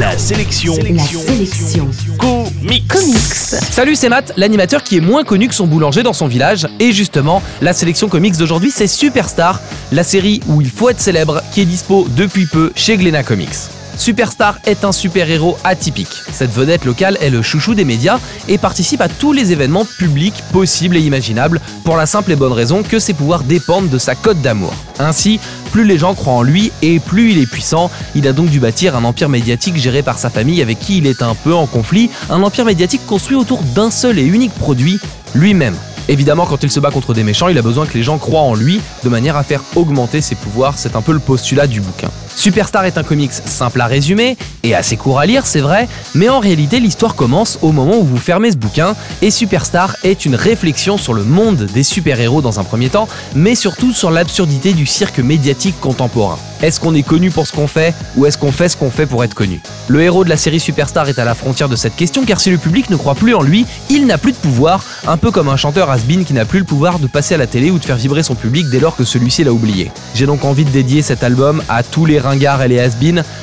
La sélection. La sélection. Comics. Comics. Salut, c'est Matt, l'animateur qui est moins connu que son boulanger dans son village. Et justement, la sélection comics d'aujourd'hui, c'est Superstar, la série où il faut être célèbre, qui est dispo depuis peu chez Glénat Comics. Superstar est un super-héros atypique. Cette vedette locale est le chouchou des médias et participe à tous les événements publics possibles et imaginables pour la simple et bonne raison que ses pouvoirs dépendent de sa cote d'amour. Ainsi, plus les gens croient en lui et plus il est puissant. Il a donc dû bâtir un empire médiatique géré par sa famille avec qui il est un peu en conflit, un empire médiatique construit autour d'un seul et unique produit, lui-même. Évidemment, quand il se bat contre des méchants, il a besoin que les gens croient en lui de manière à faire augmenter ses pouvoirs. C'est un peu le postulat du bouquin. Superstar est un comics simple à résumer et assez court à lire, c'est vrai, mais en réalité, l'histoire commence au moment où vous fermez ce bouquin et Superstar est une réflexion sur le monde des super-héros dans un premier temps, mais surtout sur l'absurdité du cirque médiatique contemporain. Est-ce qu'on est connu pour ce qu'on fait ou est-ce qu'on fait ce qu'on fait pour être connu? Le héros de la série Superstar est à la frontière de cette question car si le public ne croit plus en lui, il n'a plus de pouvoir, un peu comme un chanteur has-been qui n'a plus le pouvoir de passer à la télé ou de faire vibrer son public dès lors que celui-ci l'a oublié. J'ai donc envie de dédier cet album à tous les ringards et les has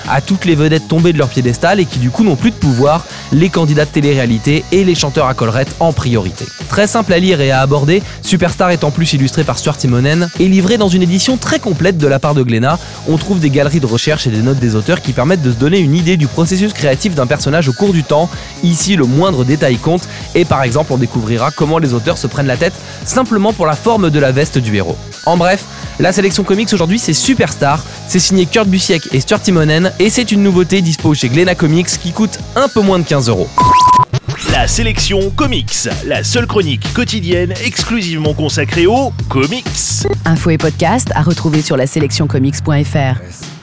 à toutes les vedettes tombées de leur piédestal et qui du coup n'ont plus de pouvoir, les candidats de télé-réalité et les chanteurs à collerette en priorité. Très simple à lire et à aborder, Superstar est en plus illustré par Stuart Timonen et livré dans une édition très complète de la part de Glénat. On trouve des galeries de recherche et des notes des auteurs qui permettent de se donner une idée du processus créatif d'un personnage au cours du temps. Ici, le moindre détail compte et par exemple, on découvrira comment les auteurs se prennent la tête simplement pour la forme de la veste du héros. En bref, la sélection comics aujourd'hui c'est Superstar, c'est signé Kurt Busiek et Stuart Timonen et c'est une nouveauté dispo chez Glénat Comics qui coûte un peu moins de 15 euros. La sélection comics. La seule chronique quotidienne exclusivement consacrée aux comics. Info et podcast à retrouver sur la sélectioncomics.fr.